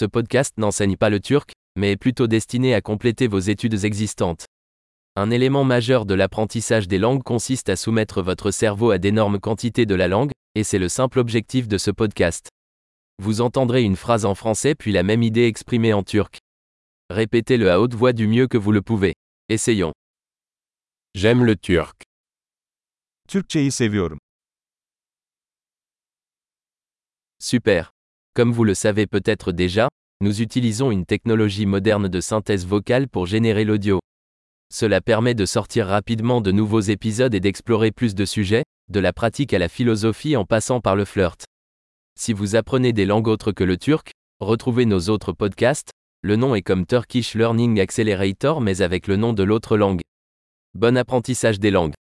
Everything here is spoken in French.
Ce podcast n'enseigne pas le turc, mais est plutôt destiné à compléter vos études existantes. Un élément majeur de l'apprentissage des langues consiste à soumettre votre cerveau à d'énormes quantités de la langue, et c'est le simple objectif de ce podcast. Vous entendrez une phrase en français puis la même idée exprimée en turc. Répétez-le à haute voix du mieux que vous le pouvez. Essayons. J'aime le turc. Türkçeyi seviyorum. Super. Comme vous le savez peut-être déjà, nous utilisons une technologie moderne de synthèse vocale pour générer l'audio. Cela permet de sortir rapidement de nouveaux épisodes et d'explorer plus de sujets, de la pratique à la philosophie en passant par le flirt. Si vous apprenez des langues autres que le turc, retrouvez nos autres podcasts, le nom est comme Turkish Learning Accelerator mais avec le nom de l'autre langue. Bon apprentissage des langues.